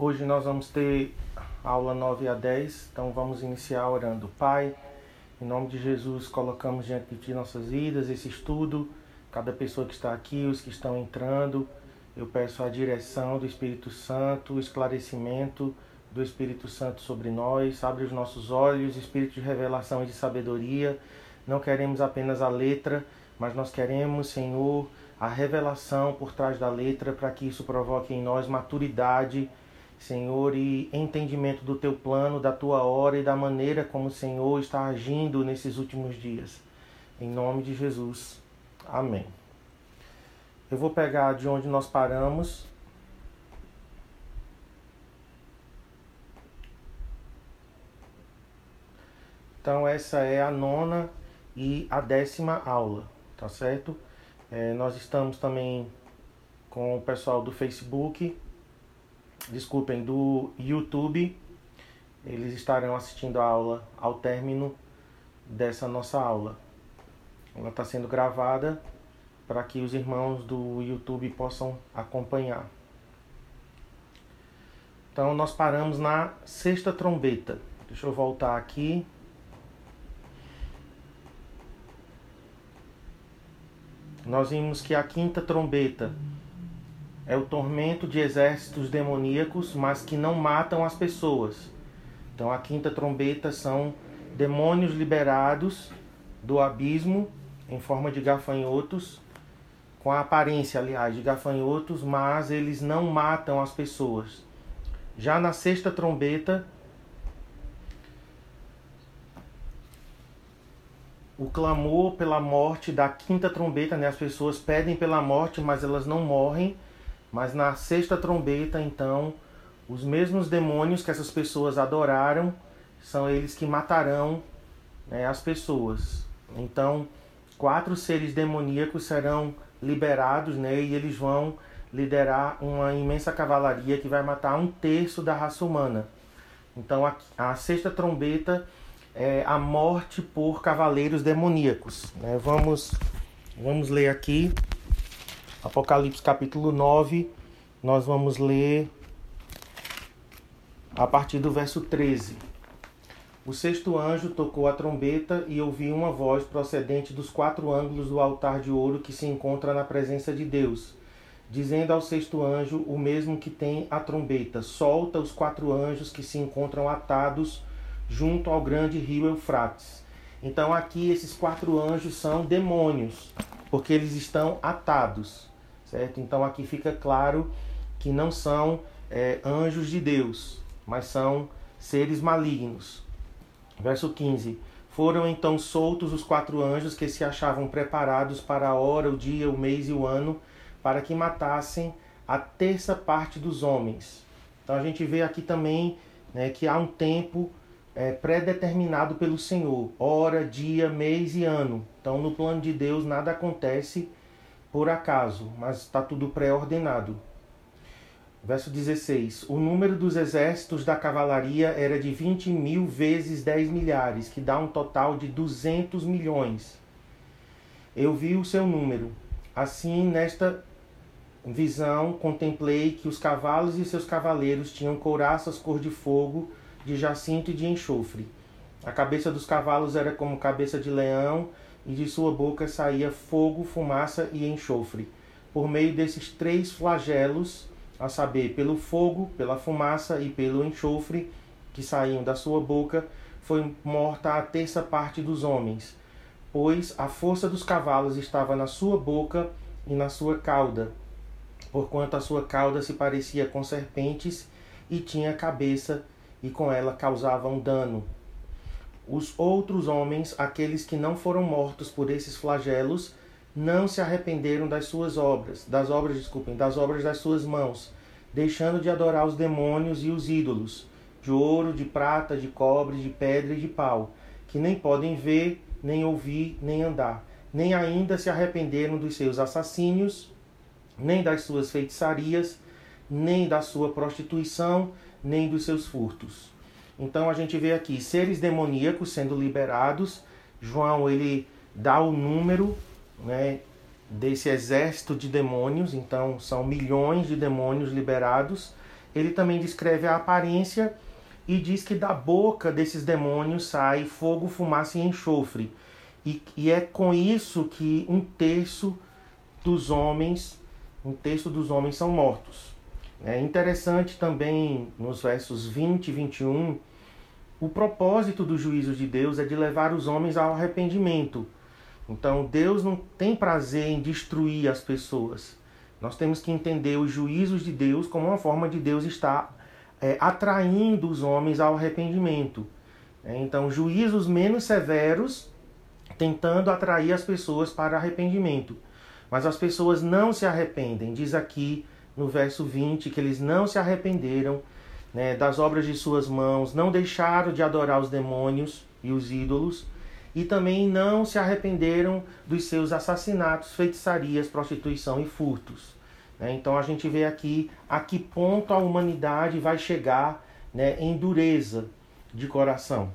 Hoje nós vamos ter aula 9 a 10, então vamos iniciar orando. Pai, em nome de Jesus, colocamos diante de Ti nossas vidas, esse estudo, cada pessoa que está aqui, os que estão entrando. Eu peço a direção do Espírito Santo, o esclarecimento do Espírito Santo sobre nós. Abre os nossos olhos, Espírito de revelação e de sabedoria. Não queremos apenas a letra, mas nós queremos, Senhor, a revelação por trás da letra para que isso provoque em nós maturidade Senhor, e entendimento do teu plano, da tua hora e da maneira como o Senhor está agindo nesses últimos dias. Em nome de Jesus. Amém. Eu vou pegar de onde nós paramos. Então, essa é a nona e a décima aula, tá certo? É, nós estamos também com o pessoal do Facebook desculpem, do YouTube. Eles estarão assistindo a aula ao término dessa nossa aula. Ela está sendo gravada para que os irmãos do YouTube possam acompanhar. Então nós paramos na sexta trombeta. Deixa eu voltar aqui. Nós vimos que a quinta trombeta é o tormento de exércitos demoníacos, mas que não matam as pessoas. Então a quinta trombeta são demônios liberados do abismo em forma de gafanhotos, com a aparência, aliás, de gafanhotos, mas eles não matam as pessoas. Já na sexta trombeta, o clamor pela morte da quinta trombeta, né? As pessoas pedem pela morte, mas elas não morrem mas na sexta trombeta, então, os mesmos demônios que essas pessoas adoraram são eles que matarão né, as pessoas. Então, quatro seres demoníacos serão liberados né, e eles vão liderar uma imensa cavalaria que vai matar um terço da raça humana. Então, a, a sexta trombeta é a morte por cavaleiros demoníacos. Né? Vamos, vamos ler aqui Apocalipse capítulo 9, nós vamos ler a partir do verso 13. O sexto anjo tocou a trombeta e ouvi uma voz procedente dos quatro ângulos do altar de ouro que se encontra na presença de Deus, dizendo ao sexto anjo, o mesmo que tem a trombeta: Solta os quatro anjos que se encontram atados junto ao grande rio Eufrates. Então aqui esses quatro anjos são demônios, porque eles estão atados certo? Então aqui fica claro que não são é, anjos de Deus, mas são seres malignos. Verso 15: Foram então soltos os quatro anjos que se achavam preparados para a hora, o dia, o mês e o ano, para que matassem a terça parte dos homens. Então a gente vê aqui também né, que há um tempo é, pré-determinado pelo Senhor, hora, dia, mês e ano. Então no plano de Deus nada acontece por acaso, mas está tudo pré-ordenado. Verso 16: O número dos exércitos da cavalaria era de 20 mil vezes 10 milhares, que dá um total de 200 milhões. Eu vi o seu número. Assim, nesta visão, contemplei que os cavalos e seus cavaleiros tinham couraças cor de fogo, de jacinto e de enxofre. A cabeça dos cavalos era como cabeça de leão, e de sua boca saía fogo, fumaça e enxofre. Por meio desses três flagelos, a saber, pelo fogo, pela fumaça e pelo enxofre que saíam da sua boca, foi morta a terça parte dos homens, pois a força dos cavalos estava na sua boca e na sua cauda, porquanto a sua cauda se parecia com serpentes e tinha cabeça, e com ela causavam dano. Os outros homens, aqueles que não foram mortos por esses flagelos, não se arrependeram das suas obras, das obras, desculpem, das obras das suas mãos, deixando de adorar os demônios e os ídolos, de ouro, de prata, de cobre, de pedra e de pau, que nem podem ver, nem ouvir, nem andar, nem ainda se arrependeram dos seus assassínios, nem das suas feitiçarias, nem da sua prostituição, nem dos seus furtos. Então a gente vê aqui seres demoníacos sendo liberados. João ele dá o número né, desse exército de demônios, então são milhões de demônios liberados. ele também descreve a aparência e diz que da boca desses demônios sai fogo, fumaça e enxofre. E, e é com isso que um terço dos homens, um terço dos homens são mortos. É interessante também nos versos 20 e 21, o propósito do juízo de Deus é de levar os homens ao arrependimento. Então Deus não tem prazer em destruir as pessoas. Nós temos que entender os juízos de Deus como uma forma de Deus estar é, atraindo os homens ao arrependimento. É, então, juízos menos severos, tentando atrair as pessoas para arrependimento. Mas as pessoas não se arrependem. Diz aqui no verso 20 que eles não se arrependeram né, das obras de suas mãos, não deixaram de adorar os demônios e os ídolos, e também não se arrependeram dos seus assassinatos, feitiçarias, prostituição e furtos. Né? Então a gente vê aqui a que ponto a humanidade vai chegar né, em dureza de coração.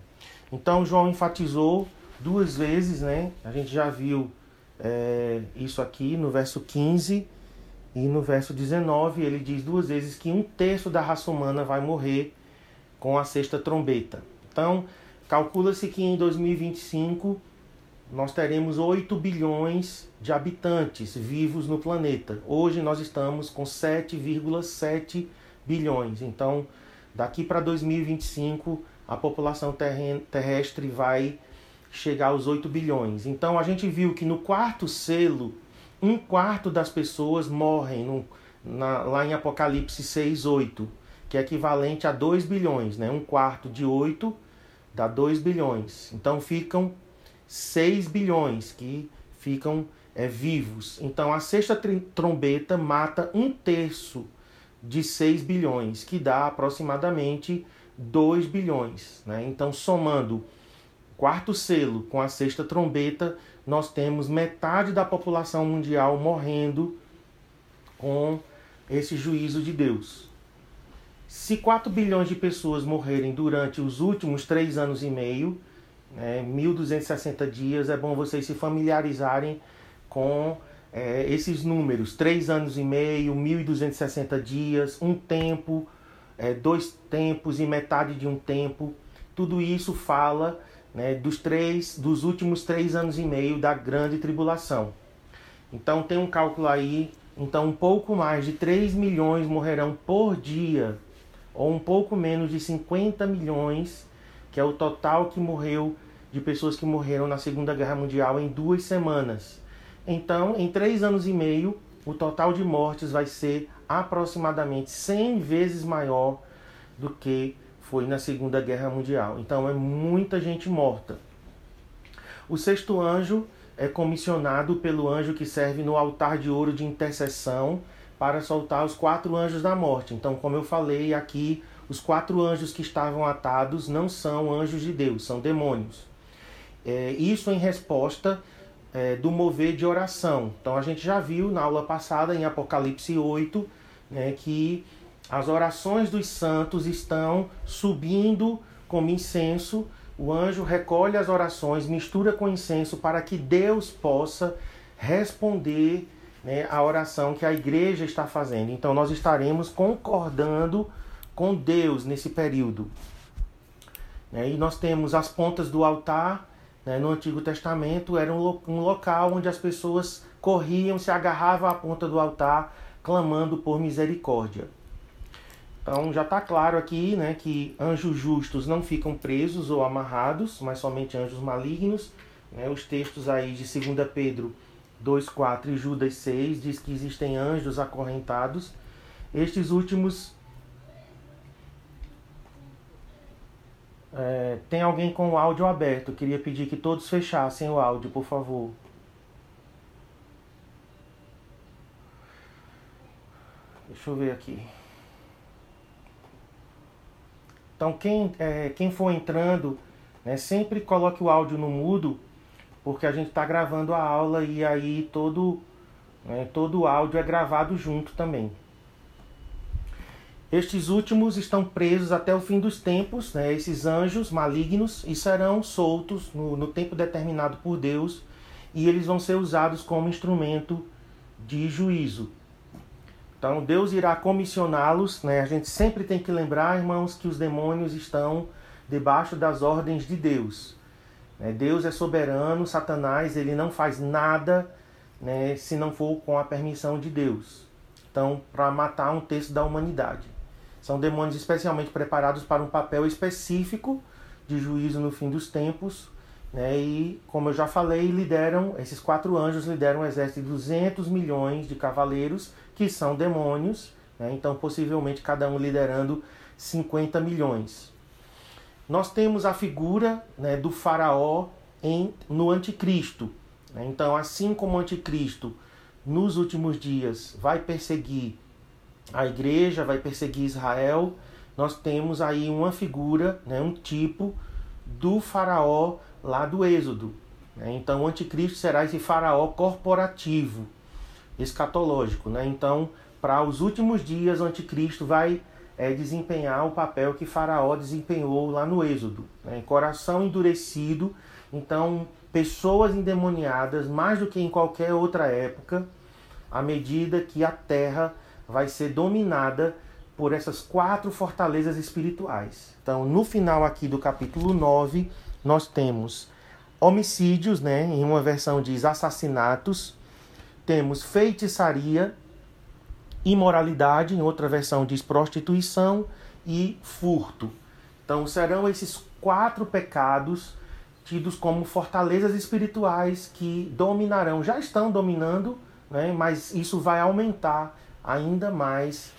Então João enfatizou duas vezes, né? a gente já viu é, isso aqui no verso 15 e no verso 19, ele diz duas vezes que um terço da raça humana vai morrer com a sexta trombeta. Então, calcula-se que em 2025 nós teremos 8 bilhões de habitantes vivos no planeta. Hoje nós estamos com 7,7 bilhões. Então, daqui para 2025, a população terrestre vai chegar aos 8 bilhões. Então, a gente viu que no quarto selo, um quarto das pessoas morrem no, na, lá em Apocalipse 6, 8, que é equivalente a 2 bilhões. Né? Um quarto de 8 dá 2 bilhões. Então, ficam 6 bilhões que ficam é, vivos. Então a sexta trombeta mata um terço de 6 bilhões, que dá aproximadamente 2 bilhões. Né? Então, somando quarto selo com a sexta trombeta, nós temos metade da população mundial morrendo com esse juízo de Deus. Se 4 bilhões de pessoas morrerem durante os últimos três anos e meio, né, 1.260 dias, é bom vocês se familiarizarem com é, esses números: 3 anos e meio, 1.260 dias, um tempo, é, dois tempos e metade de um tempo. Tudo isso fala né, dos, três, dos últimos três anos e meio da grande tribulação. Então tem um cálculo aí, então um pouco mais de 3 milhões morrerão por dia, ou um pouco menos de 50 milhões, que é o total que morreu de pessoas que morreram na Segunda Guerra Mundial em duas semanas. Então, em três anos e meio, o total de mortes vai ser aproximadamente 100 vezes maior do que foi na Segunda Guerra Mundial. Então, é muita gente morta. O sexto anjo é comissionado pelo anjo que serve no altar de ouro de intercessão para soltar os quatro anjos da morte. Então, como eu falei aqui, os quatro anjos que estavam atados não são anjos de Deus, são demônios. É, isso em resposta é, do mover de oração. Então a gente já viu na aula passada, em Apocalipse 8, né, que as orações dos santos estão subindo como incenso. O anjo recolhe as orações, mistura com incenso para que Deus possa responder né, a oração que a igreja está fazendo. Então nós estaremos concordando com Deus nesse período. Né, e nós temos as pontas do altar né? No Antigo Testamento era um, um local onde as pessoas corriam, se agarravam à ponta do altar, clamando por misericórdia. Então já está claro aqui né, que anjos justos não ficam presos ou amarrados, mas somente anjos malignos. Né? Os textos aí de 2 Pedro 2,4 e Judas 6 diz que existem anjos acorrentados. Estes últimos É, tem alguém com o áudio aberto. Queria pedir que todos fechassem o áudio, por favor. Deixa eu ver aqui. Então, quem, é, quem for entrando, né, sempre coloque o áudio no mudo, porque a gente está gravando a aula e aí todo, né, todo o áudio é gravado junto também. Estes últimos estão presos até o fim dos tempos, né, esses anjos malignos, e serão soltos no, no tempo determinado por Deus, e eles vão ser usados como instrumento de juízo. Então Deus irá comissioná-los, né? A gente sempre tem que lembrar, irmãos, que os demônios estão debaixo das ordens de Deus. Né? Deus é soberano, Satanás ele não faz nada né, se não for com a permissão de Deus. Então, para matar um terço da humanidade. São demônios especialmente preparados para um papel específico de juízo no fim dos tempos. Né? E, como eu já falei, lideram, esses quatro anjos lideram um exército de 200 milhões de cavaleiros, que são demônios. Né? Então, possivelmente, cada um liderando 50 milhões. Nós temos a figura né, do faraó em, no anticristo. Né? Então, assim como o anticristo nos últimos dias vai perseguir a igreja, vai perseguir Israel, nós temos aí uma figura, né, um tipo do faraó lá do Êxodo. Né? Então, o anticristo será esse faraó corporativo, escatológico. Né? Então, para os últimos dias, o anticristo vai é, desempenhar o papel que Faraó desempenhou lá no Êxodo. Né? Coração endurecido, então pessoas endemoniadas, mais do que em qualquer outra época, à medida que a terra vai ser dominada por essas quatro fortalezas espirituais. Então, no final aqui do capítulo 9, nós temos homicídios, né? Em uma versão diz assassinatos, temos feitiçaria, imoralidade, em outra versão diz prostituição e furto. Então serão esses quatro pecados tidos como fortalezas espirituais que dominarão, já estão dominando, né, mas isso vai aumentar ainda mais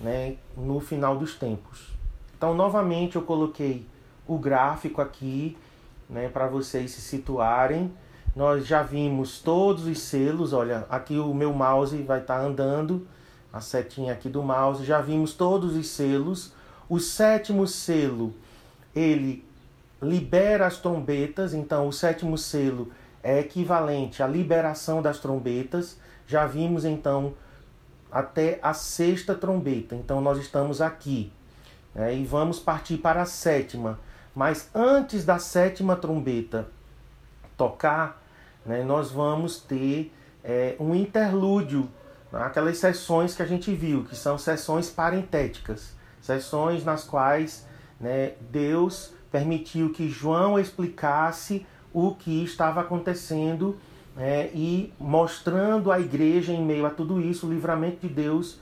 né, no final dos tempos. Então, novamente, eu coloquei o gráfico aqui né, para vocês se situarem. Nós já vimos todos os selos, olha, aqui o meu mouse vai estar tá andando a setinha aqui do mouse, já vimos todos os selos. O sétimo selo, ele libera as trombetas, então o sétimo selo é equivalente à liberação das trombetas. Já vimos então até a sexta trombeta, então nós estamos aqui né, e vamos partir para a sétima. Mas antes da sétima trombeta tocar, né, nós vamos ter é, um interlúdio aquelas sessões que a gente viu, que são sessões parentéticas, sessões nas quais né, Deus permitiu que João explicasse o que estava acontecendo né, e mostrando à igreja em meio a tudo isso o livramento de Deus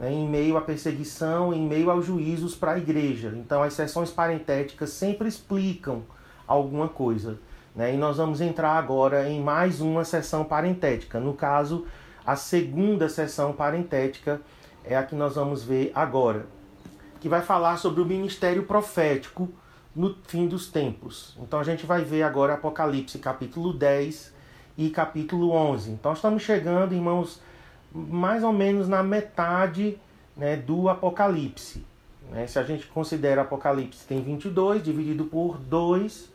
né, em meio à perseguição, em meio aos juízos para a igreja. Então as sessões parentéticas sempre explicam alguma coisa. Né, e nós vamos entrar agora em mais uma sessão parentética. No caso, a segunda sessão parentética é a que nós vamos ver agora, que vai falar sobre o ministério profético no fim dos tempos. Então a gente vai ver agora Apocalipse capítulo 10 e capítulo 11. Então estamos chegando, irmãos, mais ou menos na metade né, do Apocalipse. Né? Se a gente considera Apocalipse tem 22, dividido por 2,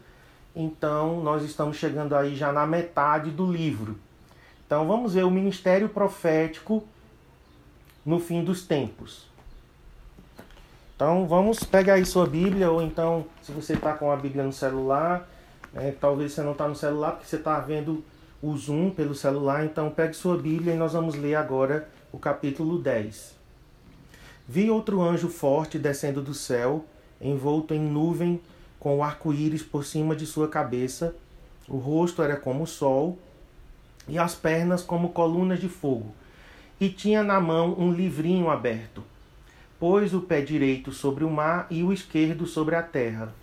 então nós estamos chegando aí já na metade do livro. Então vamos ver o ministério profético no fim dos tempos. Então vamos pegar aí sua Bíblia, ou então se você está com a Bíblia no celular, né, talvez você não está no celular porque você está vendo o Zoom pelo celular, então pegue sua Bíblia e nós vamos ler agora o capítulo 10. Vi outro anjo forte descendo do céu, envolto em nuvem, com o arco-íris por cima de sua cabeça. O rosto era como o sol e as pernas como colunas de fogo. E tinha na mão um livrinho aberto. Pôs o pé direito sobre o mar e o esquerdo sobre a terra.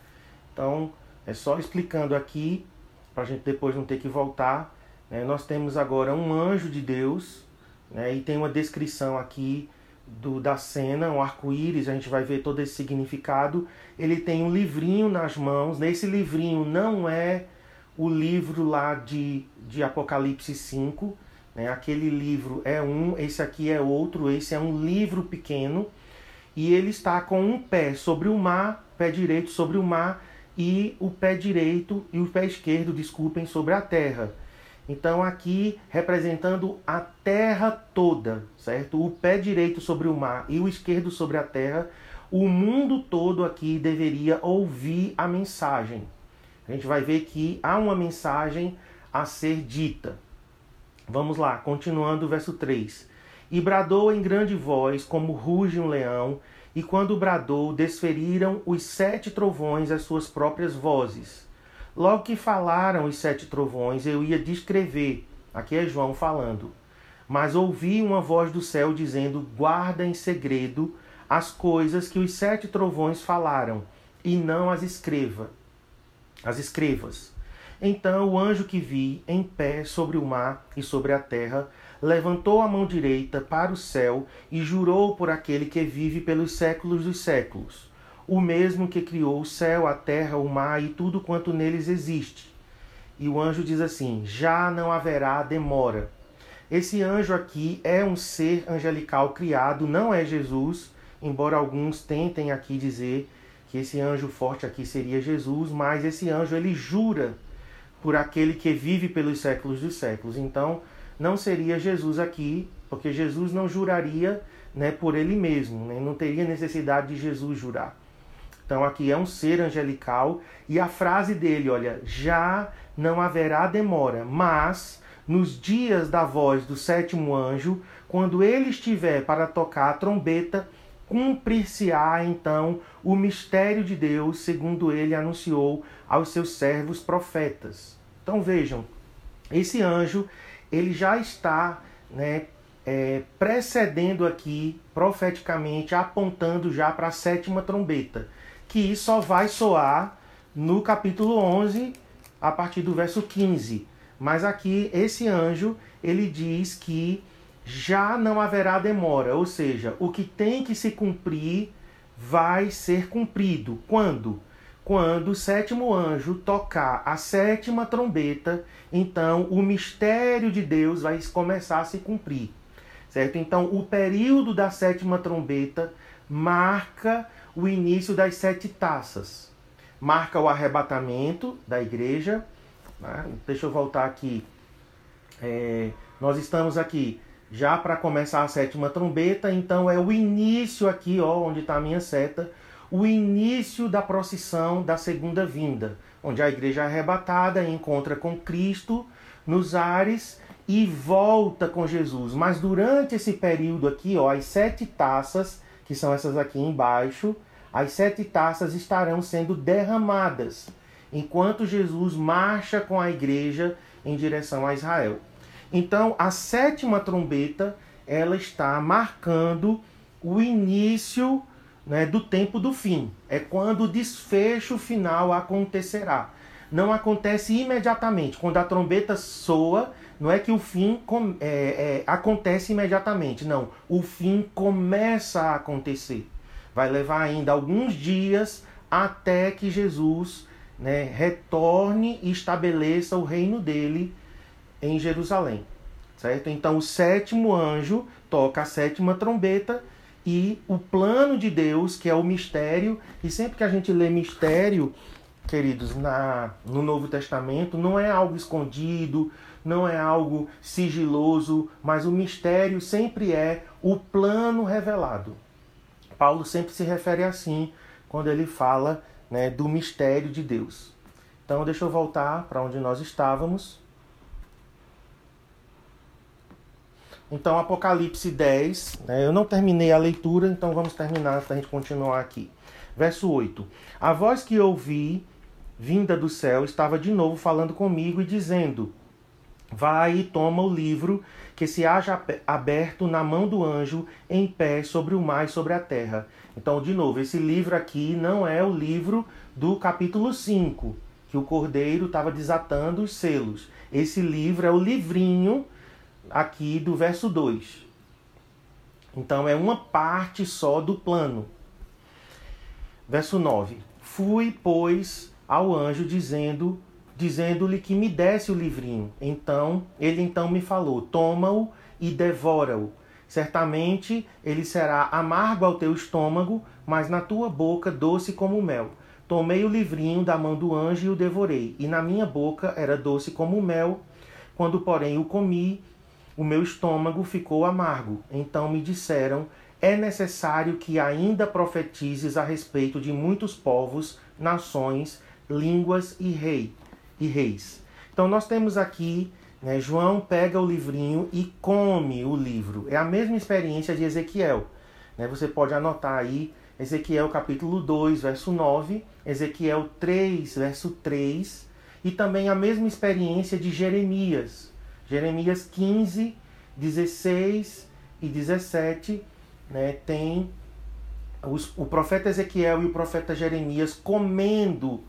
Então, é só explicando aqui, para a gente depois não ter que voltar. Né? Nós temos agora um anjo de Deus, né? e tem uma descrição aqui do, da cena, um arco-íris, a gente vai ver todo esse significado. Ele tem um livrinho nas mãos. Nesse livrinho não é o livro lá de, de Apocalipse 5. Né? Aquele livro é um, esse aqui é outro, esse é um livro pequeno. E ele está com um pé sobre o mar, pé direito sobre o mar, e o pé direito e o pé esquerdo, desculpem, sobre a terra. Então aqui representando a terra toda, certo? O pé direito sobre o mar e o esquerdo sobre a terra, o mundo todo aqui deveria ouvir a mensagem, a gente vai ver que há uma mensagem a ser dita. Vamos lá, continuando o verso 3. E bradou em grande voz, como ruge um leão, e quando bradou, desferiram os sete trovões as suas próprias vozes. Logo que falaram os sete trovões, eu ia descrever. Aqui é João falando. Mas ouvi uma voz do céu dizendo: Guarda em segredo as coisas que os sete trovões falaram, e não as escreva. As escrevas. Então o anjo que vi em pé sobre o mar e sobre a terra levantou a mão direita para o céu e jurou por aquele que vive pelos séculos dos séculos, o mesmo que criou o céu, a terra, o mar e tudo quanto neles existe. E o anjo diz assim: Já não haverá demora. Esse anjo aqui é um ser angelical criado, não é Jesus, embora alguns tentem aqui dizer que esse anjo forte aqui seria Jesus, mas esse anjo ele jura por aquele que vive pelos séculos dos séculos. Então, não seria Jesus aqui, porque Jesus não juraria né, por ele mesmo, né? não teria necessidade de Jesus jurar. Então, aqui é um ser angelical e a frase dele, olha, já não haverá demora, mas nos dias da voz do sétimo anjo, quando ele estiver para tocar a trombeta, cumprir-se-á então o mistério de Deus, segundo ele anunciou aos seus servos profetas. Então vejam, esse anjo ele já está né, é, precedendo aqui profeticamente, apontando já para a sétima trombeta, que só vai soar no capítulo 11, a partir do verso 15. Mas aqui esse anjo ele diz que já não haverá demora, ou seja, o que tem que se cumprir vai ser cumprido. Quando? Quando o sétimo anjo tocar a sétima trombeta, então o mistério de Deus vai começar a se cumprir. Certo? Então, o período da sétima trombeta marca o início das sete taças. Marca o arrebatamento da igreja. Né? Deixa eu voltar aqui. É, nós estamos aqui já para começar a sétima trombeta, então é o início aqui, ó, onde está a minha seta, o início da procissão da segunda vinda, onde a igreja é arrebatada encontra com Cristo nos ares e volta com Jesus. Mas durante esse período aqui, ó, as sete taças, que são essas aqui embaixo, as sete taças estarão sendo derramadas enquanto Jesus marcha com a igreja em direção a Israel. Então, a sétima trombeta, ela está marcando o início né, do tempo do fim. É quando o desfecho final acontecerá. Não acontece imediatamente. Quando a trombeta soa, não é que o fim é, é, acontece imediatamente. Não. O fim começa a acontecer. Vai levar ainda alguns dias até que Jesus né, retorne e estabeleça o reino dele em Jerusalém. Certo? Então o sétimo anjo toca a sétima trombeta e o plano de Deus, que é o mistério, e sempre que a gente lê mistério, queridos, na, no Novo Testamento, não é algo escondido, não é algo sigiloso, mas o mistério sempre é o plano revelado. Paulo sempre se refere assim quando ele fala né, do mistério de Deus. Então, deixa eu voltar para onde nós estávamos. Então, Apocalipse 10, né, eu não terminei a leitura, então vamos terminar para a gente continuar aqui. Verso 8: A voz que ouvi, vinda do céu, estava de novo falando comigo e dizendo: Vai e toma o livro que se haja aberto na mão do anjo em pé sobre o mar e sobre a terra. Então, de novo, esse livro aqui não é o livro do capítulo 5, que o cordeiro estava desatando os selos. Esse livro é o livrinho aqui do verso 2. Então é uma parte só do plano. Verso 9. Fui, pois, ao anjo dizendo, dizendo-lhe que me desse o livrinho. Então, ele então me falou: Toma-o e devora-o. Certamente ele será amargo ao teu estômago, mas na tua boca doce como mel. Tomei o livrinho da mão do anjo e o devorei, e na minha boca era doce como mel. Quando, porém, o comi, o meu estômago ficou amargo. Então me disseram: é necessário que ainda profetizes a respeito de muitos povos, nações, línguas e rei e reis. Então nós temos aqui Né? João pega o livrinho e come o livro. É a mesma experiência de Ezequiel. Né? Você pode anotar aí Ezequiel capítulo 2, verso 9, Ezequiel 3, verso 3, e também a mesma experiência de Jeremias. Jeremias 15, 16 e 17 né, tem os, o profeta Ezequiel e o profeta Jeremias comendo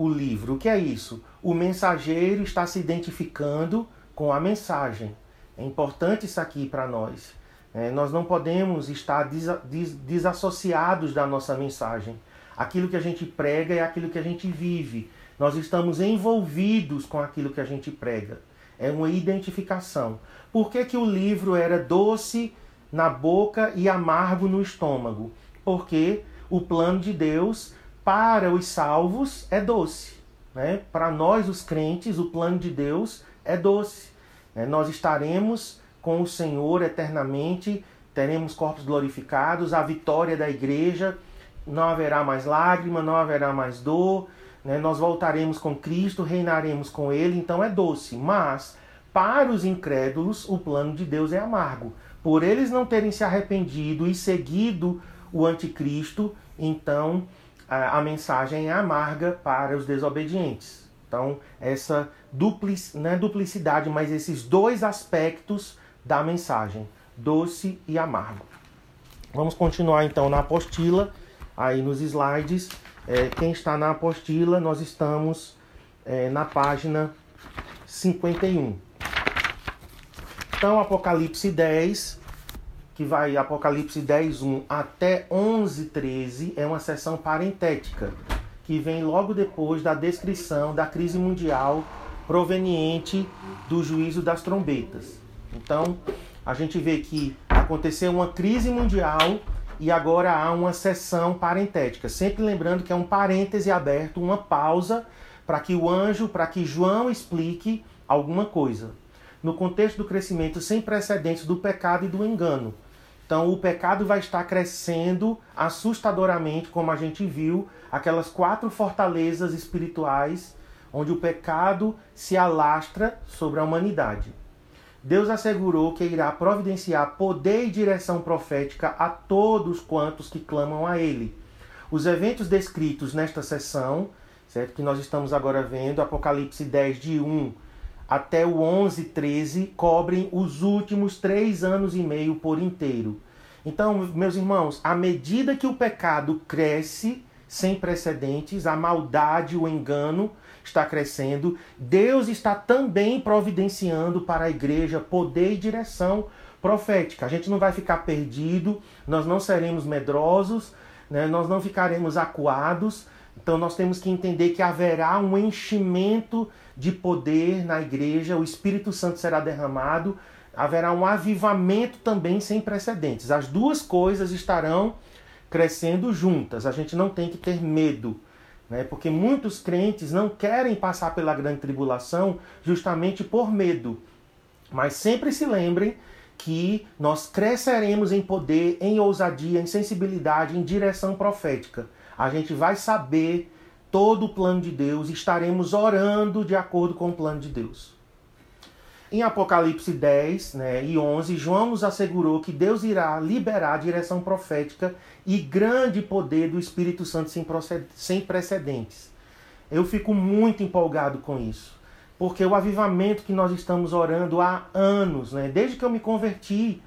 o livro. O que é isso? O mensageiro está se identificando com a mensagem. É importante isso aqui para nós. É, nós não podemos estar des, des, desassociados da nossa mensagem. Aquilo que a gente prega é aquilo que a gente vive. Nós estamos envolvidos com aquilo que a gente prega. É uma identificação. Por que, que o livro era doce na boca e amargo no estômago? Porque o plano de Deus para os salvos é doce. Né? Para nós, os crentes, o plano de Deus é doce. Né? Nós estaremos com o Senhor eternamente, teremos corpos glorificados, a vitória da igreja, não haverá mais lágrima, não haverá mais dor, né? nós voltaremos com Cristo, reinaremos com Ele, então é doce. Mas, para os incrédulos, o plano de Deus é amargo. Por eles não terem se arrependido e seguido o anticristo, então a, a mensagem é amarga para os desobedientes. Então, essa duplic, não é duplicidade, mas esses dois aspectos da mensagem, doce e amargo. Vamos continuar então na apostila, aí nos slides. É, quem está na apostila, nós estamos é, na página 51. Então, Apocalipse 10, que vai Apocalipse 10, 1 até 11, 13, é uma sessão parentética, que vem logo depois da descrição da crise mundial proveniente do juízo das trombetas. Então, a gente vê que aconteceu uma crise mundial e agora há uma sessão parentética. Sempre lembrando que é um parêntese aberto, uma pausa para que o anjo, para que João explique alguma coisa. No contexto do crescimento sem precedentes do pecado e do engano. Então, o pecado vai estar crescendo assustadoramente, como a gente viu, aquelas quatro fortalezas espirituais onde o pecado se alastra sobre a humanidade. Deus assegurou que irá providenciar poder e direção profética a todos quantos que clamam a Ele. Os eventos descritos nesta sessão, certo? que nós estamos agora vendo, Apocalipse 10, de 1 até o 11, 13, cobrem os últimos três anos e meio por inteiro. Então, meus irmãos, à medida que o pecado cresce sem precedentes, a maldade, o engano está crescendo, Deus está também providenciando para a igreja poder e direção profética. A gente não vai ficar perdido, nós não seremos medrosos, né? nós não ficaremos acuados. Então, nós temos que entender que haverá um enchimento de poder na igreja, o Espírito Santo será derramado, haverá um avivamento também sem precedentes. As duas coisas estarão crescendo juntas. A gente não tem que ter medo, né? porque muitos crentes não querem passar pela grande tribulação justamente por medo. Mas sempre se lembrem que nós cresceremos em poder, em ousadia, em sensibilidade, em direção profética. A gente vai saber todo o plano de Deus, estaremos orando de acordo com o plano de Deus. Em Apocalipse 10 né, e 11, João nos assegurou que Deus irá liberar a direção profética e grande poder do Espírito Santo sem precedentes. Eu fico muito empolgado com isso, porque o avivamento que nós estamos orando há anos, né, desde que eu me converti,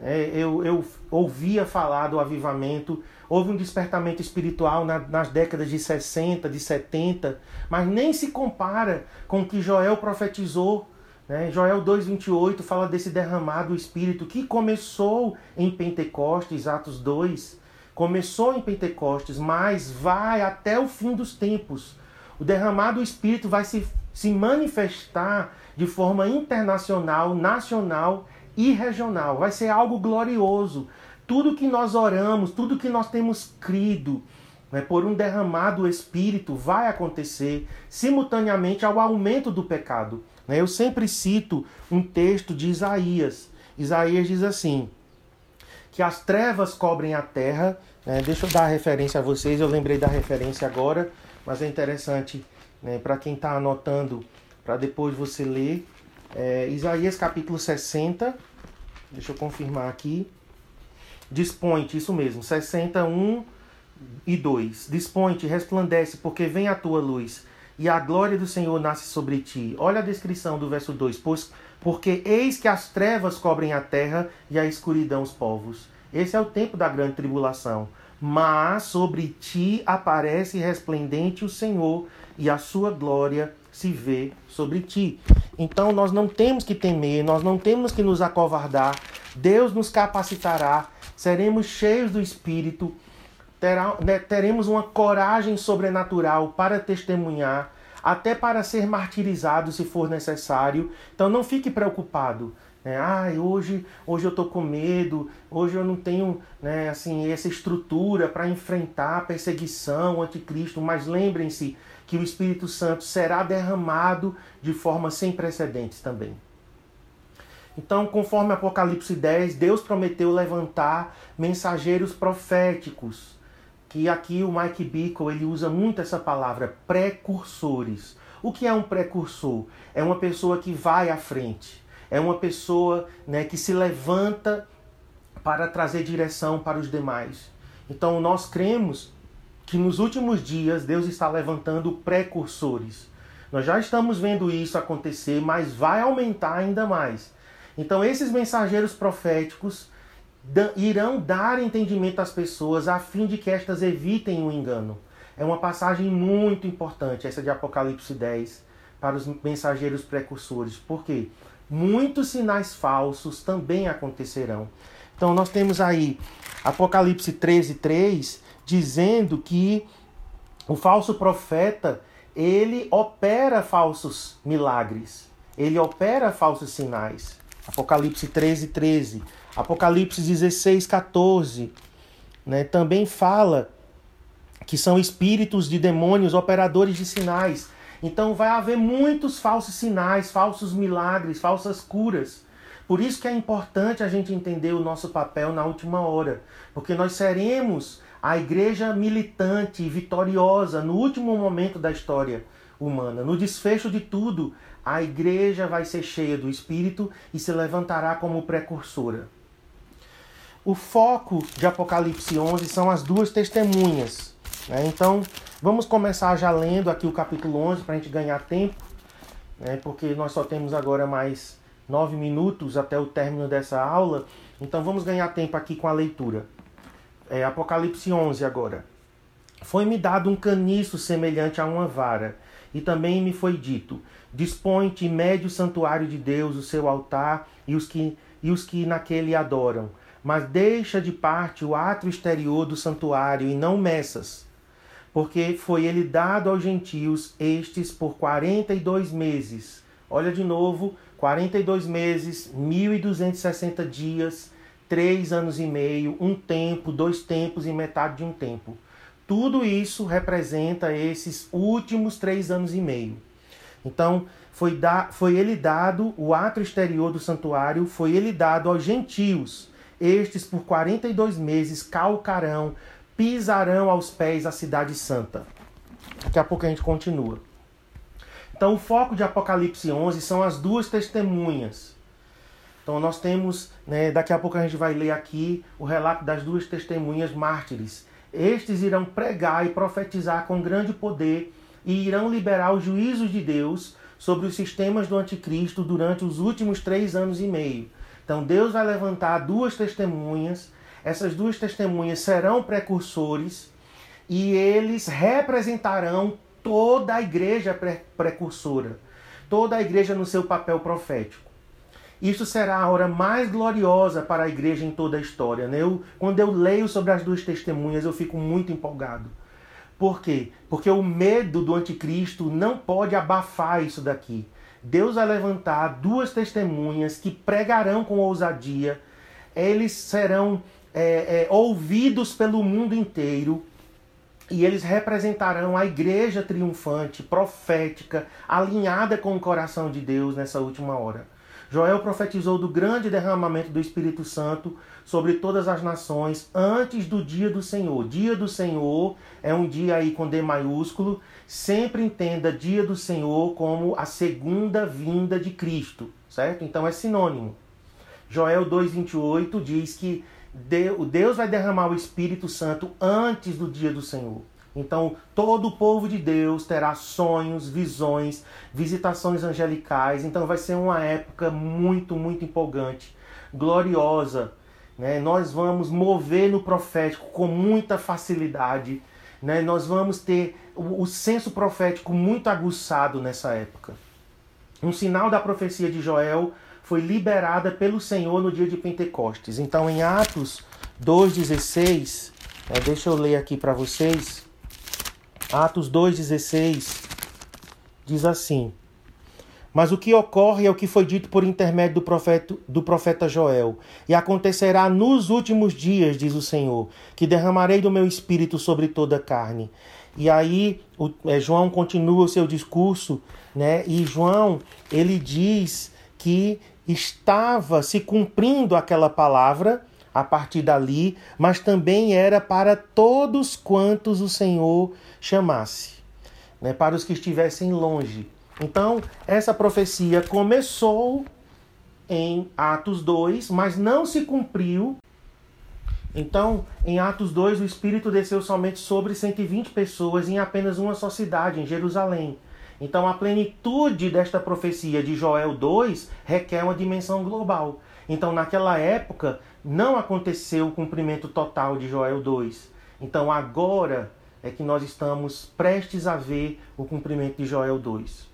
é, eu, eu ouvia falar do avivamento, houve um despertamento espiritual na, nas décadas de 60, de 70, mas nem se compara com o que Joel profetizou. Né? Joel 2,28 fala desse derramado Espírito que começou em Pentecostes, Atos 2. Começou em Pentecostes, mas vai até o fim dos tempos. O derramado Espírito vai se, se manifestar de forma internacional, nacional e regional. Vai ser algo glorioso. Tudo que nós oramos, tudo que nós temos crido né, por um derramado espírito vai acontecer simultaneamente ao aumento do pecado. Né? Eu sempre cito um texto de Isaías. Isaías diz assim: que as trevas cobrem a terra. Né? Deixa eu dar a referência a vocês, eu lembrei da referência agora, mas é interessante né, para quem está anotando, para depois você ler. É, Isaías capítulo 60, deixa eu confirmar aqui. Dispõe-te, isso mesmo, 61 e 2. Dispõe-te, resplandece, porque vem a tua luz, e a glória do Senhor nasce sobre ti. Olha a descrição do verso 2. Pois, porque eis que as trevas cobrem a terra e a escuridão os povos. Esse é o tempo da grande tribulação. Mas sobre ti aparece resplendente o Senhor, e a sua glória se vê sobre ti. Então nós não temos que temer, nós não temos que nos acovardar. Deus nos capacitará, seremos cheios do Espírito, terá, né, teremos uma coragem sobrenatural para testemunhar, até para ser martirizado se for necessário. Então não fique preocupado. Né? Ah, hoje, hoje eu estou com medo, hoje eu não tenho né, assim, essa estrutura para enfrentar a perseguição, o anticristo, mas lembrem-se que o Espírito Santo será derramado de forma sem precedentes também. Então, conforme Apocalipse 10, Deus prometeu levantar mensageiros proféticos, que aqui o Mike Bickle ele usa muito essa palavra, precursores. O que é um precursor? É uma pessoa que vai à frente, é uma pessoa né, que se levanta para trazer direção para os demais. Então, nós cremos que nos últimos dias Deus está levantando precursores. Nós já estamos vendo isso acontecer, mas vai aumentar ainda mais. Então, esses mensageiros proféticos irão dar entendimento às pessoas a fim de que estas evitem o engano. É uma passagem muito importante, essa de Apocalipse 10, para os mensageiros precursores. Por quê? Muitos sinais falsos também acontecerão. Então, nós temos aí Apocalipse 13, 3 dizendo que o falso profeta ele opera falsos milagres, ele opera falsos sinais. Apocalipse 13, 13. Apocalipse 16, 14. Né, também fala que são espíritos de demônios, operadores de sinais. Então vai haver muitos falsos sinais, falsos milagres, falsas curas. Por isso que é importante a gente entender o nosso papel na última hora, porque nós seremos a igreja militante e vitoriosa no último momento da história humana. No desfecho de tudo, a igreja vai ser cheia do Espírito e se levantará como precursora. O foco de Apocalipse 11 são as duas testemunhas. Né? Então, vamos começar já lendo aqui o capítulo 11 para a gente ganhar tempo, né? porque nós só temos agora mais nove minutos até o término dessa aula. Então, vamos ganhar tempo aqui com a leitura. É, Apocalipse 11 agora. Foi-me dado um caniço semelhante a uma vara, e também me foi dito: Dispõe-te e mede o santuário de Deus, o seu altar e os que, e os que naquele adoram. Mas deixa de parte o átrio exterior do santuário e não meças, porque foi ele dado aos gentios, estes por quarenta e dois meses. Olha de novo, quarenta e dois meses, mil e duzentos e sessenta dias três anos e meio, um tempo, dois tempos e metade de um tempo. Tudo isso representa esses últimos três anos e meio. Então, foi, da, foi ele dado, o ato exterior do santuário foi ele dado aos gentios. Estes, por 42 meses, calcarão, pisarão aos pés a cidade santa. Daqui a pouco a gente continua. Então, o foco de Apocalipse 11 são as duas testemunhas então nós temos, né, daqui a pouco a gente vai ler aqui o relato das duas testemunhas mártires. Estes irão pregar e profetizar com grande poder e irão liberar os juízos de Deus sobre os sistemas do anticristo durante os últimos três anos e meio. Então Deus vai levantar duas testemunhas, essas duas testemunhas serão precursores e eles representarão toda a igreja precursora, toda a igreja no seu papel profético. Isso será a hora mais gloriosa para a igreja em toda a história. Né? Eu, quando eu leio sobre as duas testemunhas, eu fico muito empolgado. Por quê? Porque o medo do anticristo não pode abafar isso daqui. Deus vai levantar duas testemunhas que pregarão com ousadia. Eles serão é, é, ouvidos pelo mundo inteiro e eles representarão a igreja triunfante, profética, alinhada com o coração de Deus nessa última hora. Joel profetizou do grande derramamento do Espírito Santo sobre todas as nações antes do dia do Senhor. Dia do Senhor é um dia aí com D maiúsculo. Sempre entenda dia do Senhor como a segunda vinda de Cristo, certo? Então é sinônimo. Joel 2:28 diz que Deus vai derramar o Espírito Santo antes do dia do Senhor. Então, todo o povo de Deus terá sonhos, visões, visitações angelicais. Então, vai ser uma época muito, muito empolgante, gloriosa. Né? Nós vamos mover no profético com muita facilidade. Né? Nós vamos ter o, o senso profético muito aguçado nessa época. Um sinal da profecia de Joel foi liberada pelo Senhor no dia de Pentecostes. Então, em Atos 2,16, né, deixa eu ler aqui para vocês. Atos 2,16 diz assim: Mas o que ocorre é o que foi dito por intermédio do profeta, do profeta Joel. E acontecerá nos últimos dias, diz o Senhor, que derramarei do meu espírito sobre toda a carne. E aí o, é, João continua o seu discurso, né? E João ele diz que estava se cumprindo aquela palavra a partir dali, mas também era para todos quantos o Senhor chamasse, né, para os que estivessem longe. Então, essa profecia começou em Atos 2, mas não se cumpriu. Então, em Atos 2, o Espírito desceu somente sobre 120 pessoas em apenas uma só cidade, em Jerusalém. Então, a plenitude desta profecia de Joel 2 requer uma dimensão global. Então, naquela época, não aconteceu o cumprimento total de Joel 2. Então, agora é que nós estamos prestes a ver o cumprimento de Joel 2.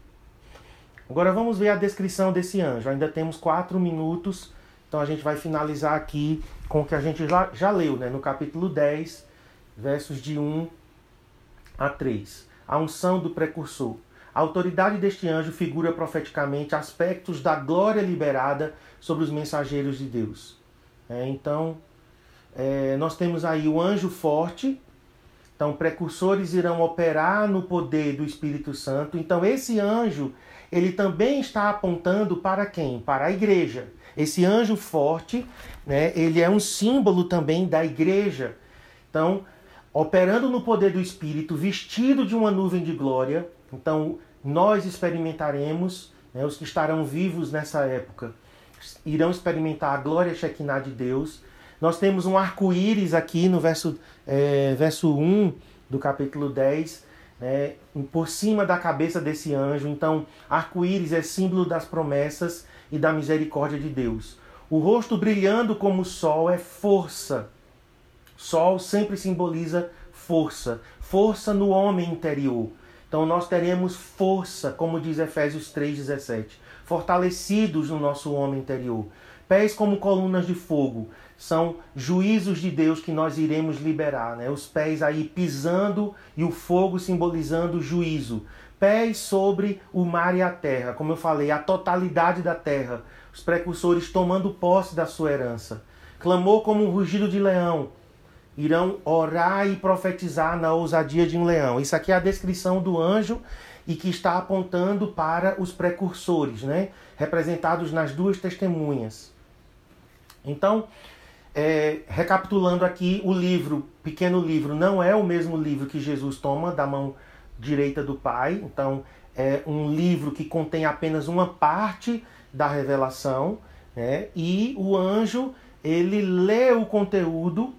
Agora, vamos ver a descrição desse anjo. Ainda temos quatro minutos, então a gente vai finalizar aqui com o que a gente já, já leu, né? no capítulo 10, versos de 1 a 3. A unção do precursor. A autoridade deste anjo figura profeticamente aspectos da glória liberada sobre os mensageiros de Deus. É, então, é, nós temos aí o anjo forte. Então, precursores irão operar no poder do Espírito Santo. Então, esse anjo, ele também está apontando para quem? Para a igreja. Esse anjo forte, né, ele é um símbolo também da igreja. Então, operando no poder do Espírito, vestido de uma nuvem de glória, então, nós experimentaremos, né, os que estarão vivos nessa época, irão experimentar a glória Shekinah de Deus. Nós temos um arco-íris aqui no verso, é, verso 1 do capítulo 10, né, por cima da cabeça desse anjo. Então, arco-íris é símbolo das promessas e da misericórdia de Deus. O rosto brilhando como o sol é força. Sol sempre simboliza força, força no homem interior. Então nós teremos força, como diz Efésios 3,17, fortalecidos no nosso homem interior. Pés como colunas de fogo, são juízos de Deus que nós iremos liberar. Né? Os pés aí pisando e o fogo simbolizando juízo. Pés sobre o mar e a terra, como eu falei, a totalidade da terra. Os precursores tomando posse da sua herança. Clamou como um rugido de leão, irão orar e profetizar na ousadia de um leão. Isso aqui é a descrição do anjo e que está apontando para os precursores, né? representados nas duas testemunhas. Então, é, recapitulando aqui, o livro, pequeno livro, não é o mesmo livro que Jesus toma da mão direita do Pai. Então, é um livro que contém apenas uma parte da revelação, né? e o anjo ele lê o conteúdo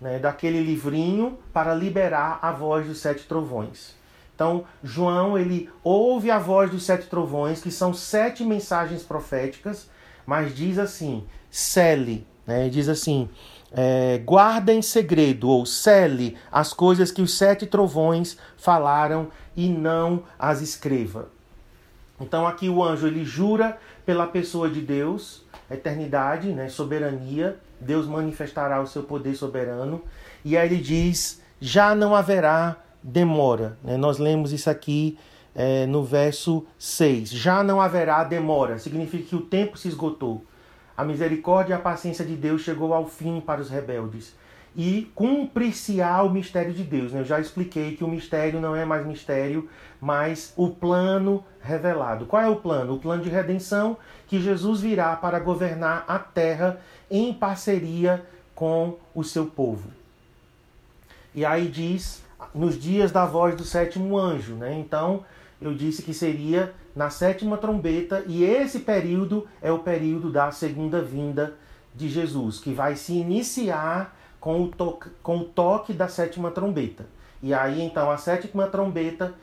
né, daquele livrinho para liberar a voz dos sete trovões. Então, João ele ouve a voz dos sete trovões, que são sete mensagens proféticas, mas diz assim: cele, né, diz assim, é, guarda em segredo, ou cele as coisas que os sete trovões falaram e não as escreva. Então, aqui o anjo ele jura pela pessoa de Deus, eternidade, né, soberania, Deus manifestará o seu poder soberano. E aí ele diz: já não haverá demora. Né? Nós lemos isso aqui é, no verso 6. Já não haverá demora. Significa que o tempo se esgotou. A misericórdia e a paciência de Deus chegou ao fim para os rebeldes. e cumprir-se-á o mistério de Deus. Né? Eu já expliquei que o mistério não é mais mistério, mas o plano revelado. Qual é o plano? O plano de redenção que Jesus virá para governar a terra em parceria com o seu povo. E aí diz nos dias da voz do sétimo anjo, né? Então, eu disse que seria na sétima trombeta, e esse período é o período da segunda vinda de Jesus, que vai se iniciar com o, toque, com o toque da sétima trombeta. E aí então a sétima trombeta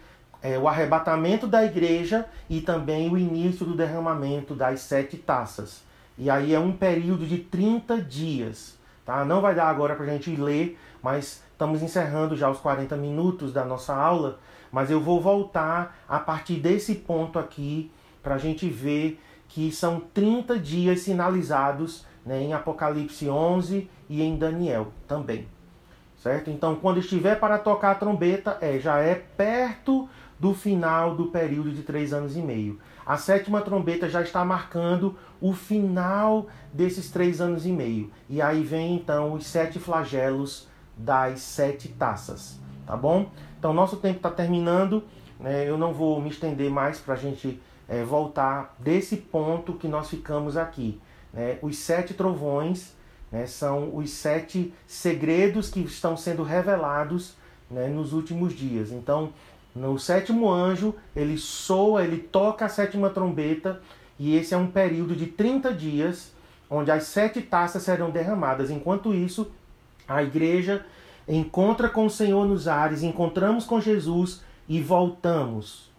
é o arrebatamento da igreja e também o início do derramamento das sete taças. E aí é um período de 30 dias. Tá? Não vai dar agora para a gente ler, mas estamos encerrando já os 40 minutos da nossa aula. Mas eu vou voltar a partir desse ponto aqui para a gente ver que são 30 dias sinalizados né, em Apocalipse 11 e em Daniel também. Certo? Então, quando estiver para tocar a trombeta, é, já é perto do final do período de três anos e meio. A sétima trombeta já está marcando o final desses três anos e meio. E aí vem então os sete flagelos das sete taças. Tá bom? Então, nosso tempo está terminando. Né? Eu não vou me estender mais para a gente é, voltar desse ponto que nós ficamos aqui. Né? Os sete trovões né, são os sete segredos que estão sendo revelados né, nos últimos dias. Então, no sétimo anjo, ele soa, ele toca a sétima trombeta, e esse é um período de 30 dias, onde as sete taças serão derramadas. Enquanto isso, a igreja encontra com o Senhor nos ares, encontramos com Jesus e voltamos